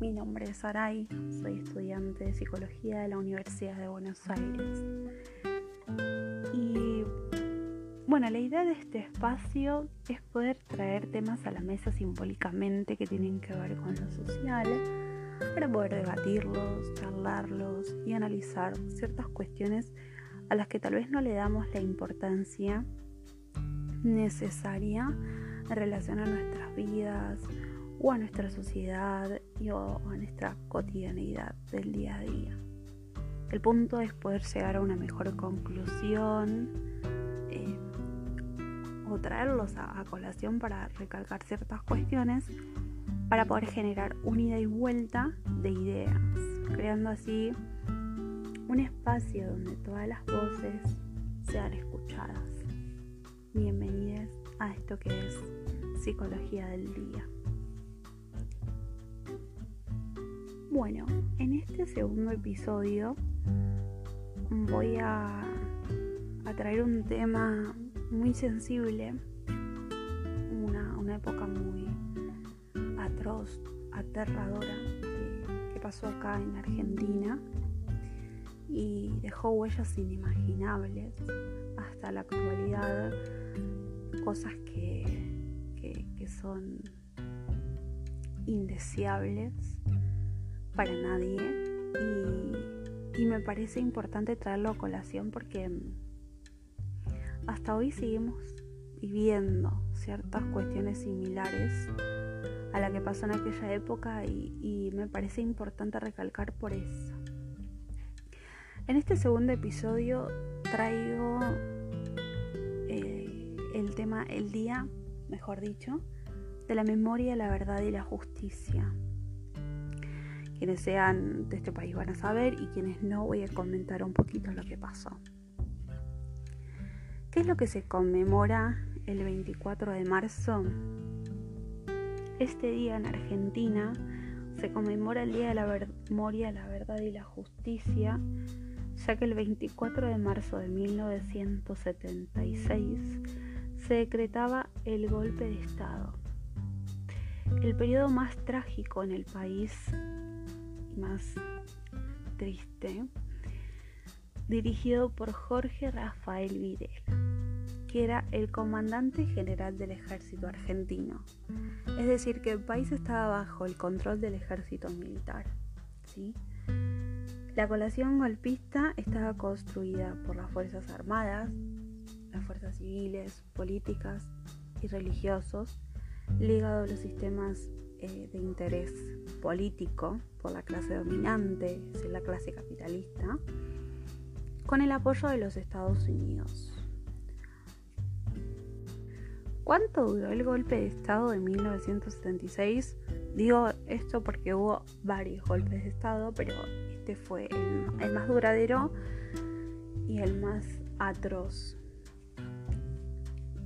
Mi nombre es Aray, soy estudiante de psicología de la Universidad de Buenos Aires. Y bueno, la idea de este espacio es poder traer temas a la mesa simbólicamente que tienen que ver con lo social, para poder debatirlos, charlarlos y analizar ciertas cuestiones a las que tal vez no le damos la importancia necesaria en relación a nuestras vidas o a nuestra sociedad y a nuestra cotidianidad del día a día. El punto es poder llegar a una mejor conclusión eh, o traerlos a, colación para recalcar ciertas cuestiones para poder generar una ida y vuelta de ideas, creando así un espacio donde todas las voces sean escuchadas. Bienvenidos a esto que es psicología del día. Bueno, en este segundo episodio voy a, traer un tema muy sensible, una, época muy atroz, aterradora que pasó acá en Argentina y dejó huellas inimaginables hasta la actualidad, cosas que, son indeseables para nadie y, me parece importante traerlo a colación porque hasta hoy seguimos viviendo ciertas cuestiones similares a la que pasó en aquella época y, y me parece importante recalcar por eso. En este segundo episodio traigo eh, el tema, el día, mejor dicho, de la memoria, la verdad y la justicia. Quienes sean de este país van a saber y quienes no voy a comentar un poquito lo que pasó. ¿Qué es lo que se conmemora el 24 de marzo? Este día en Argentina se conmemora el Día de la Memoria, la Verdad y la Justicia ya que el 24 de marzo de 1976 se decretaba el golpe de Estado. El periodo más trágico en el país más triste, dirigido por Jorge Rafael Videla, que era el comandante general del ejército argentino. Es decir, que el país estaba bajo el control del ejército militar. ¿sí? La colación golpista estaba construida por las Fuerzas Armadas, las fuerzas civiles, políticas y religiosos, ligado a los sistemas eh, de interés político por la clase dominante, es la clase capitalista, con el apoyo de los Estados Unidos. ¿Cuánto duró el golpe de Estado de 1976? Digo esto porque hubo varios golpes de Estado, pero este fue el, más duradero y el más atroz.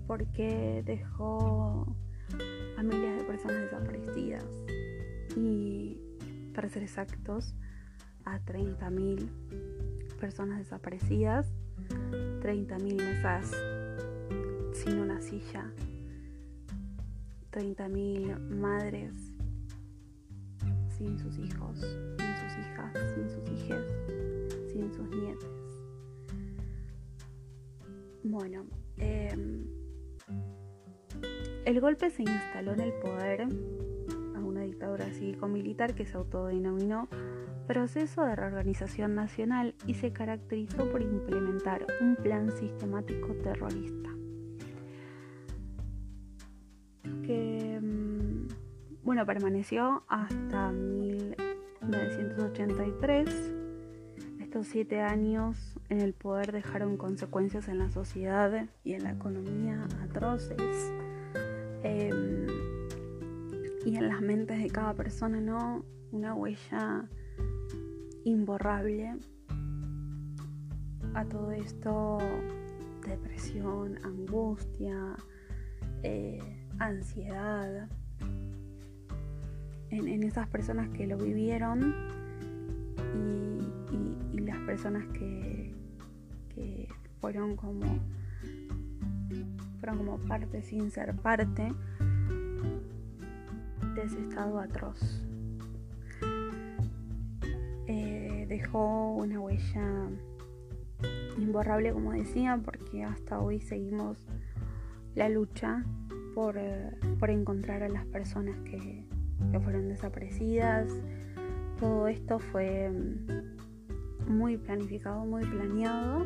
Porque dejó a miles de personas desaparecidas. Y para ser exactos, a 30.000 personas desaparecidas, 30.000 mesas sin una silla, 30.000 madres sin sus hijos, sin sus hijas, sin sus nietos. Bueno, em, el golpe se instaló en el poder dictadura cívico-militar que se autodenominó Proceso de Reorganización Nacional y se caracterizó por implementar un plan sistemático terrorista. Que, em, bueno, permaneció hasta mil 1983. Estos siete años en el poder dejaron consecuencias en la sociedad y en la economía atroces. Em, y en las mentes de cada persona, ¿no? Una huella imborrable. A todo esto, depresión, angustia, eh, ansiedad en, esas personas que lo vivieron y, las personas que, fueron como fueron como parte sin ser parte de estado atroz. Eh, dejó una huella imborrable, como decía, porque hasta hoy seguimos la lucha por, eh, encontrar a las personas que, fueron desaparecidas. Todo esto fue mm, muy planificado, muy planeado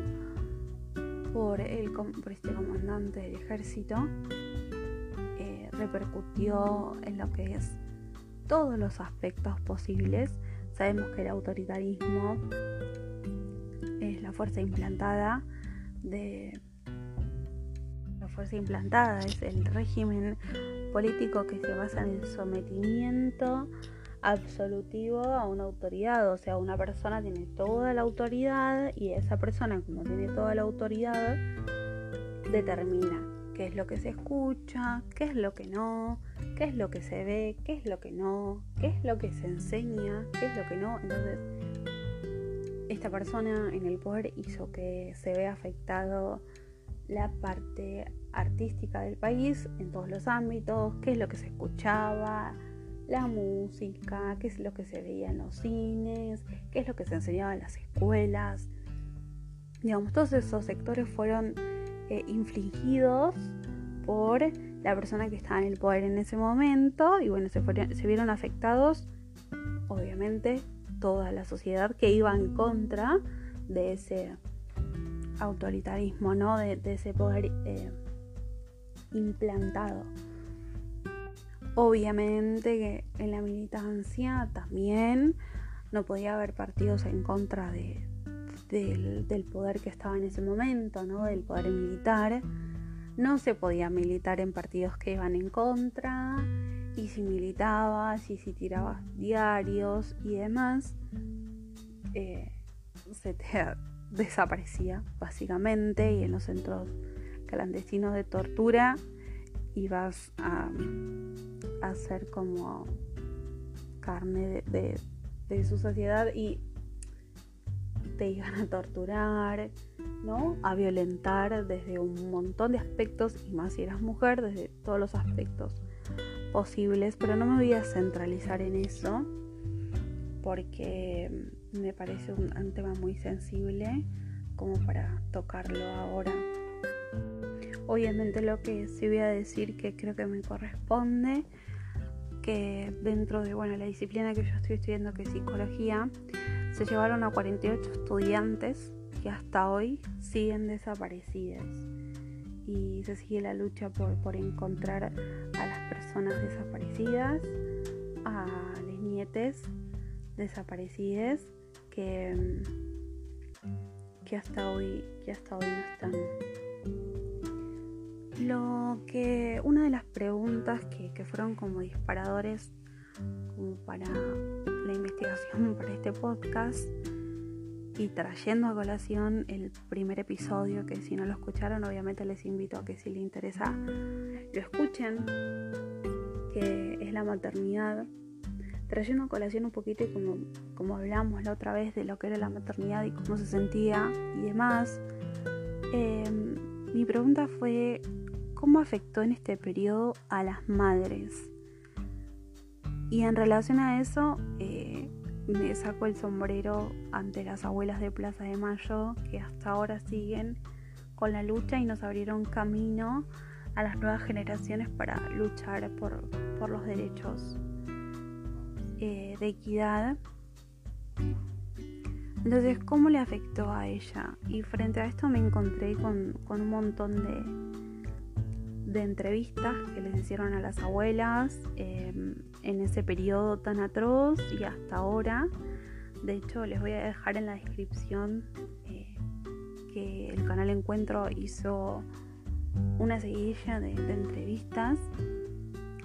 por, el, por este comandante del ejército. Repercutió en lo que es todos los aspectos posibles. Sabemos que el autoritarismo es la fuerza implantada de la fuerza implantada es el régimen político que se basa en el sometimiento absolutivo a una autoridad, o sea, una persona tiene toda la autoridad y esa persona como tiene toda la autoridad determina qué es lo que se escucha, qué es lo que no, qué es lo que se ve, qué es lo que no, qué es lo que se enseña, qué es lo que no. Entonces, esta persona en el poder hizo que se vea afectado la parte artística del país en todos los ámbitos, qué es lo que se escuchaba, la música, qué es lo que se veía en los cines, qué es lo que se enseñaba en las escuelas. Digamos, todos esos sectores fueron eh, infligidos por la persona que estaba en el poder en ese momento y bueno, se, se vieron afectados, obviamente, toda la sociedad que iba en contra de ese autoritarismo, ¿no? De, ese poder eh, implantado. Obviamente que en la militancia también no podía haber partidos en contra de, del, poder que estaba en ese momento, ¿no? Del poder militar. No se podía militar en partidos que iban en contra y si militabas y si tirabas diarios y demás, eh, se te desaparecía básicamente y en los centros clandestinos de tortura ibas a, a ser como carne de, de, su sociedad y te iban a torturar, ¿no? A violentar desde un montón de aspectos y más si eras mujer, desde todos los aspectos posibles, pero no me voy a centralizar en eso porque me parece un, tema muy sensible como para tocarlo ahora. Obviamente lo que sí voy a decir que creo que me corresponde, que dentro de bueno, la disciplina que yo estoy estudiando, que es psicología, se llevaron a 48 estudiantes que hasta hoy siguen desaparecidas y se sigue la lucha por, por encontrar a las personas desaparecidas, a las nietes desaparecidas que, que, hasta hoy, que hasta hoy no están. Lo que una de las preguntas que, que fueron como disparadores como para la investigación para este podcast y trayendo a colación el primer episodio, que si no lo escucharon, obviamente les invito a que si les interesa lo escuchen, que es la maternidad. Trayendo a colación un poquito como, como hablamos la otra vez de lo que era la maternidad y cómo se sentía y demás, em, mi pregunta fue, ¿cómo afectó en este periodo a las madres? Y en relación a eso, eh, me saco el sombrero ante las abuelas de Plaza de Mayo que hasta ahora siguen con la lucha y nos abrieron camino a las nuevas generaciones para luchar por, los derechos eh, de equidad. Entonces, ¿cómo le afectó a ella? Y frente a esto me encontré con, con un montón de, de entrevistas que les hicieron a las abuelas em, en ese periodo tan atroz y hasta ahora. De hecho, les voy a dejar en la descripción eh, que el canal Encuentro hizo una seguidilla de, entrevistas,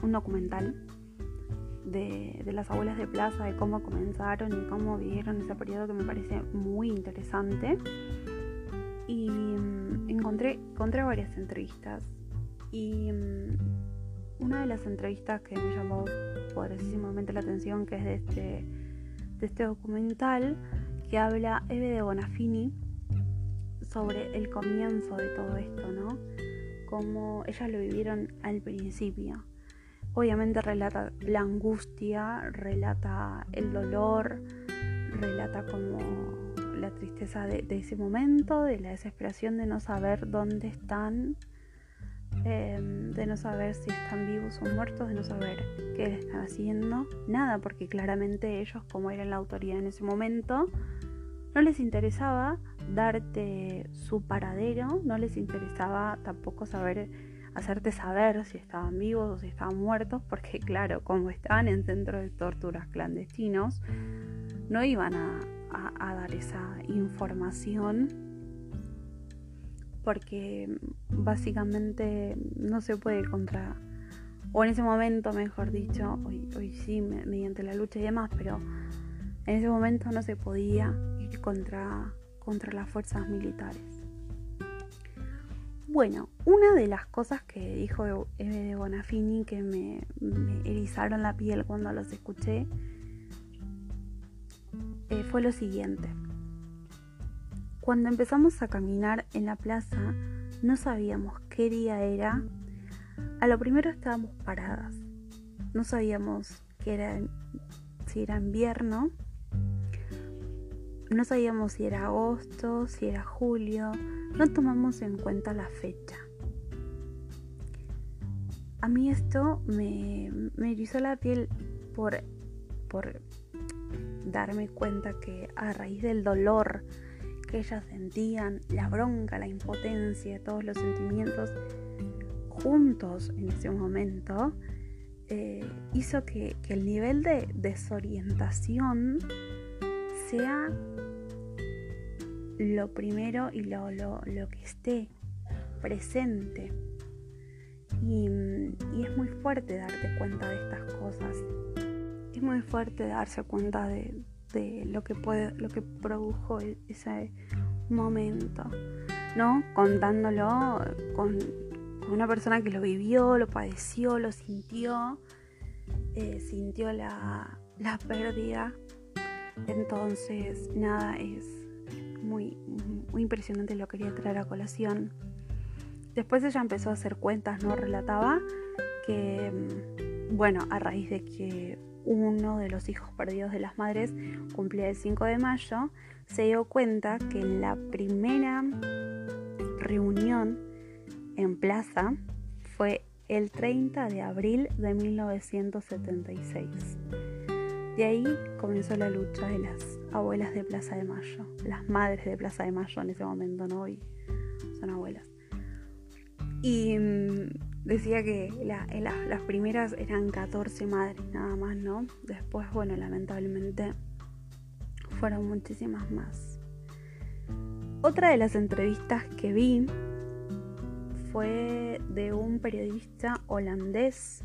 un documental de, de, las abuelas de plaza, de cómo comenzaron y cómo vivieron ese periodo que me parece muy interesante. Y mm, encontré, encontré varias entrevistas y mm, una de las entrevistas que me llamó poderosísimamente la atención, que es de este, de este documental, que habla Eve de Bonafini sobre el comienzo de todo esto, ¿no? Cómo ellas lo vivieron al principio. obviamente relata la angustia, relata el dolor, relata como la tristeza de, ese momento, de la desesperación de no saber dónde están, em, de no saber si están vivos o muertos, de no saber qué están haciendo, nada, porque claramente ellos, como eran la autoridad en ese momento, no les interesaba darte su paradero, no les interesaba tampoco saber hacerte saber si estaban vivos o si estaban muertos, porque claro, como estaban en centros de torturas clandestinos, no iban a, dar esa información porque básicamente no se puede contra, o en ese momento mejor dicho, hoy, hoy sí, mediante la lucha y demás, pero en ese momento no se podía ir contra, contra las fuerzas militares. Bueno, una de las cosas que dijo Eve de Bonafini que me, erizaron la piel cuando los escuché eh, fue lo siguiente. Cuando empezamos a caminar en la plaza, no sabíamos qué día era. A lo primero estábamos paradas. No sabíamos si era invierno. No sabíamos si era agosto, si era julio no tomamos en cuenta la fecha. A mí esto me, me erizó la piel por, por darme cuenta que a raíz del dolor que ellas sentían, la bronca, la impotencia, todos los sentimientos juntos en ese momento, eh, hizo que, que el nivel de desorientación sea lo primero y lo, que esté presente. Y, es muy fuerte darte cuenta de estas cosas. Es muy fuerte darse cuenta de, lo que puede, lo que produjo e, ese momento. ¿No? Contándolo con, una persona que lo vivió, lo padeció, lo sintió, eh, sintió la, la pérdida. Entonces, nada, es, muy, muy impresionante, lo quería traer a colación. Después ella empezó a hacer cuentas, ¿no? Relataba que, mm, bueno, a raíz de que uno de los hijos perdidos de las madres cumplía el 5 de mayo, se dio cuenta que la primera reunión en plaza fue el 30 de abril de 1976. De ahí comenzó la lucha de las abuelas de Plaza de Mayo, las madres de Plaza de Mayo en ese momento, ¿no? Hoy son abuelas. Y mm, decía que las primeras eran 14 madres nada más, ¿no? Después, bueno, lamentablemente fueron muchísimas más. Otra de las entrevistas que vi fue de un periodista holandés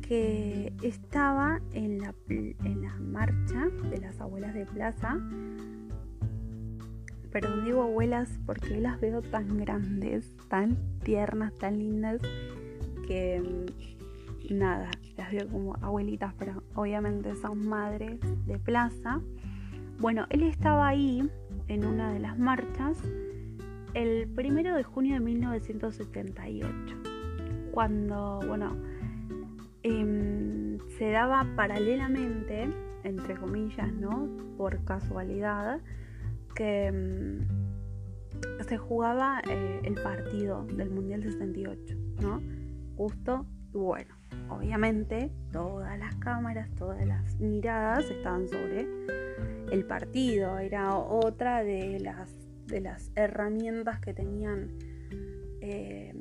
que estaba en la, en la marcha de las abuelas de plaza. Perdón, digo abuelas porque las veo tan grandes, tan tiernas, tan lindas, que mm, nada, las veo como abuelitas, pero obviamente son madres de plaza. Bueno, él estaba ahí en una de las marchas el primero de junio de 1978, cuando, bueno, Em, se daba paralelamente, entre comillas, ¿no? Por casualidad, em, se jugaba eh, el partido del Mundial 68, ¿no? Justo, bueno, obviamente todas las cámaras, todas las miradas estaban sobre el partido, era otra de las, de las herramientas que tenían eh,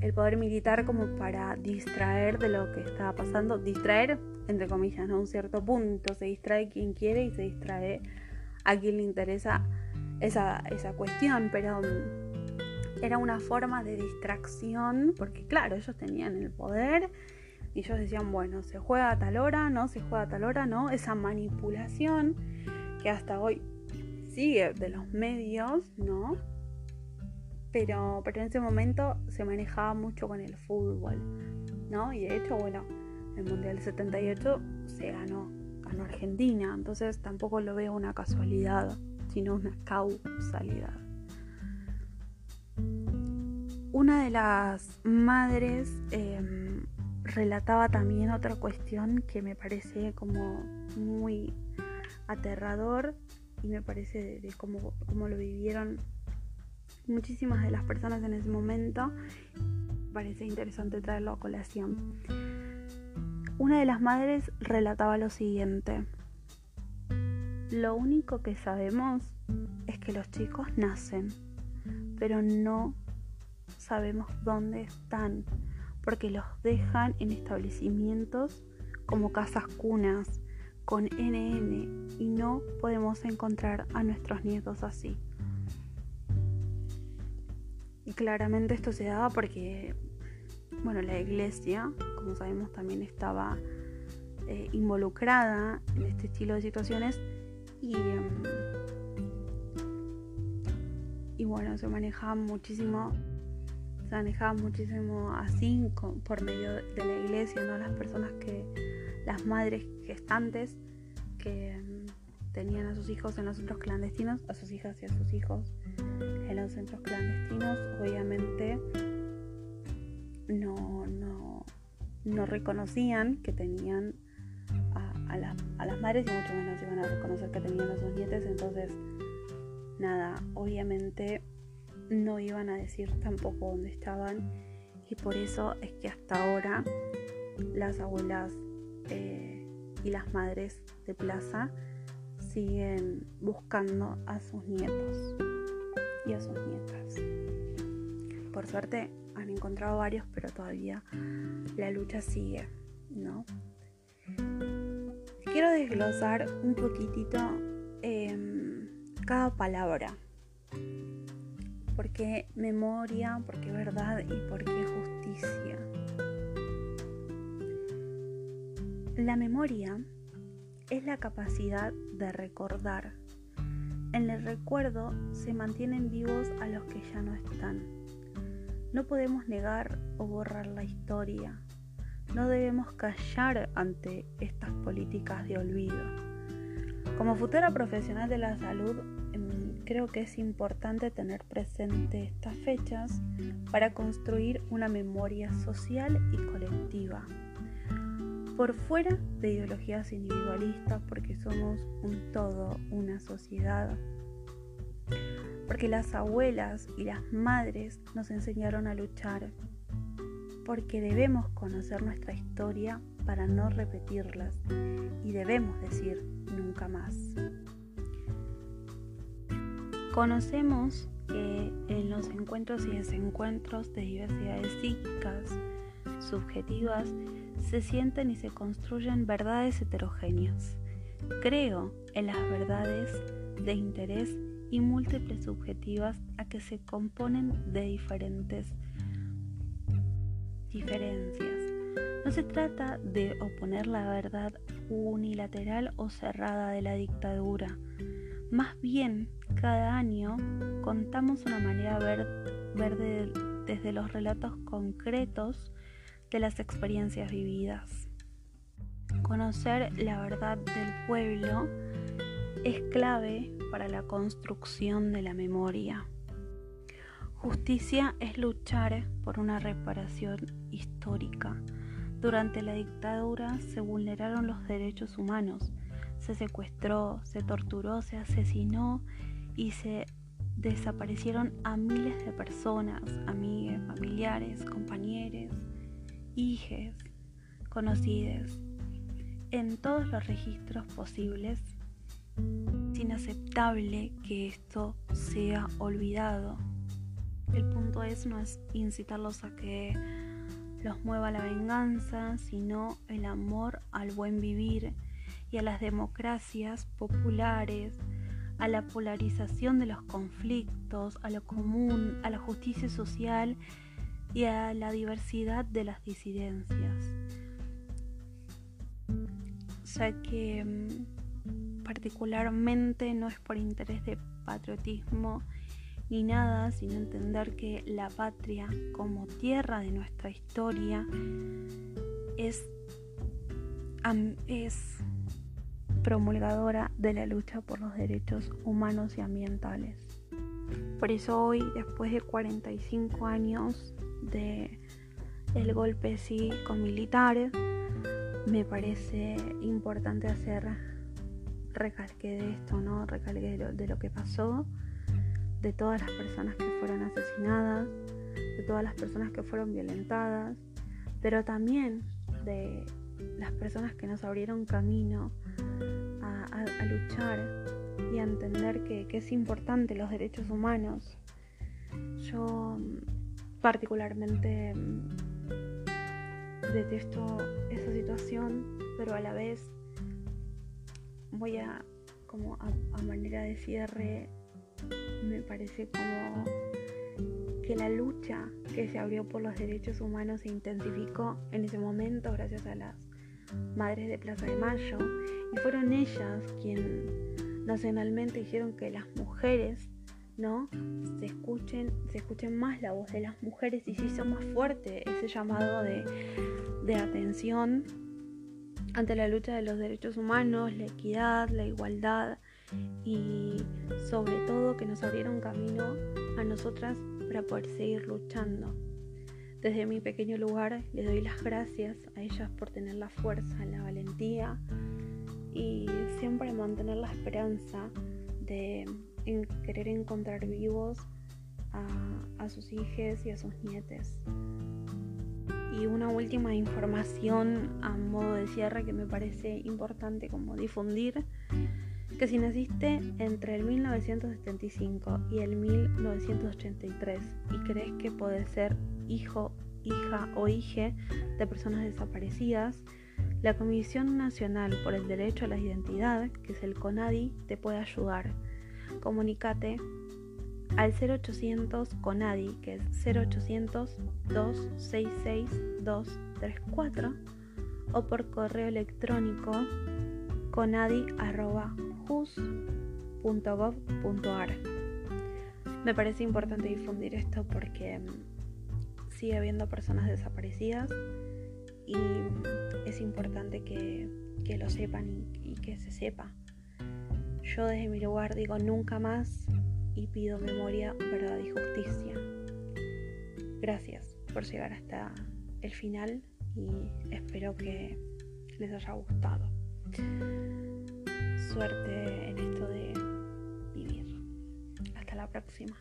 el poder militar como para distraer de lo que estaba pasando, distraer entre comillas, ¿no? Un cierto punto, se distrae quien quiere y se distrae a quien le interesa esa, esa cuestión, pero mm, era una forma de distracción, porque claro, ellos tenían el poder y ellos decían, bueno, se juega a tal hora, no, se juega a tal hora, no, esa manipulación que hasta hoy sigue de los medios, ¿no? pero, pero en ese momento se manejaba mucho con el fútbol, ¿no? Y de hecho, bueno, el Mundial 78 se ganó, ganó Argentina, entonces tampoco lo veo una casualidad, sino una causalidad. Una de las madres em, relataba también otra cuestión que me parece como muy aterrador y me parece de, cómo, cómo, lo vivieron muchísimas de las personas en ese momento. Parece interesante traerlo a colación. Una de las madres relataba lo siguiente. Lo único que sabemos es que los chicos nacen, pero no sabemos dónde están, porque los dejan en establecimientos como casas cunas, con NN, y no podemos encontrar a nuestros nietos así. Y claramente esto se daba porque, bueno, la iglesia, como sabemos, también estaba eh, involucrada en este estilo de situaciones y, em, y bueno, se manejaba muchísimo se manejaba muchísimo así por medio de la iglesia, ¿no? Las personas que, las madres gestantes que mm, tenían a sus hijos en los centros clandestinos, a sus hijas y a sus hijos en los centros clandestinos, obviamente no, no, no reconocían que tenían a, a, las madres y mucho menos iban a reconocer que tenían a sus nietes, entonces nada, obviamente no iban a decir tampoco dónde estaban y por eso es que hasta ahora las abuelas eh, y las madres de plaza siguen buscando a sus nietos y a sus nietas. Por suerte han encontrado varios, pero todavía la lucha sigue, ¿no? Quiero desglosar un poquitito em, cada palabra porque memoria, porque verdad y porque justicia. La memoria es la capacidad de recordar. En el recuerdo se mantienen vivos a los que ya no están. No podemos negar o borrar la historia. No debemos callar ante estas políticas de olvido. Como futura profesional de la salud, creo que es importante tener presente estas fechas para construir una memoria social y colectiva. Por fuera de ideologías individualistas, porque somos un todo, una sociedad. Porque las abuelas y las madres nos enseñaron a luchar. Porque debemos conocer nuestra historia para no repetirlas. Y debemos decir nunca más. Conocemos que en los encuentros y desencuentros de diversidades psíquicas, subjetivas, se sienten y se construyen verdades heterogéneas. Creo en las verdades de interés y múltiples subjetivas a que se componen de diferentes diferencias. No se trata de oponer la verdad unilateral o cerrada de la dictadura, más bien cada año contamos una manera ver, ver desde los relatos concretos de las experiencias vividas. Conocer la verdad del pueblo es clave para la construcción de la memoria. Justicia es luchar por una reparación histórica. Durante la dictadura se vulneraron los derechos humanos, se secuestró, se torturó, se asesinó y se desaparecieron a miles de personas, amigues, familiares, compañeros, hijes, conocidos, en todos los registros posibles. Es inaceptable que esto sea olvidado. El punto es no es incitarlos a que los mueva la venganza, sino el amor al buen vivir y a las democracias populares a la polarización de los conflictos, a lo común, a la justicia social y a la diversidad de las disidencias. Ya que mm, particularmente no es por interés de patriotismo ni nada, sino entender que la patria como tierra de nuestra historia es, es promulgadora de la lucha por los derechos humanos y ambientales. Por eso hoy, después de 45 años de el golpe cívico-militar, me parece importante hacer recalque de esto, ¿no? Recalque de lo que pasó, de todas las personas que fueron asesinadas, de todas las personas que fueron violentadas, pero también de las personas que nos abrieron camino a, luchar y a entender que, es importante los derechos humanos. Yo particularmente detesto esa situación, pero a la vez voy a, como a manera de cierre, parece como que la lucha que se abrió por los derechos humanos se intensificó en ese momento gracias a las madres de Plaza de Mayo. Y fueron ellas quienes nacionalmente hicieron que las mujeres no se escuchen se escuchen más la voz de las mujeres y se hizo más fuerte ese llamado de, de atención ante la lucha de los derechos humanos la equidad la igualdad y sobre todo que nos abrieron camino a nosotras para poder seguir luchando desde mi pequeño lugar le doy las gracias a ellas por tener la fuerza, la valentía y siempre mantener la esperanza de querer encontrar vivos a, sus hijos y a sus nietes. Y una última información a modo de cierre que me parece importante como difundir, que si naciste entre el 1975 y el 1983 y crees que puede ser hijo, hija o hije de personas desaparecidas, la Comisión Nacional por el Derecho a la Identidad, que es el CONADI, te puede ayudar. Comunícate al 0800 CONADI, que es 0800 266 234, o por correo electrónico conadi.jus.gov.ar. Me parece importante difundir esto porque mm, sigue habiendo personas desaparecidas y es importante que, lo sepan y, que se sepa. Yo desde mi lugar digo nunca más y pido memoria, verdad y justicia. Gracias por llegar hasta el final y espero que les haya gustado suerte en esto de vivir. Hasta la próxima.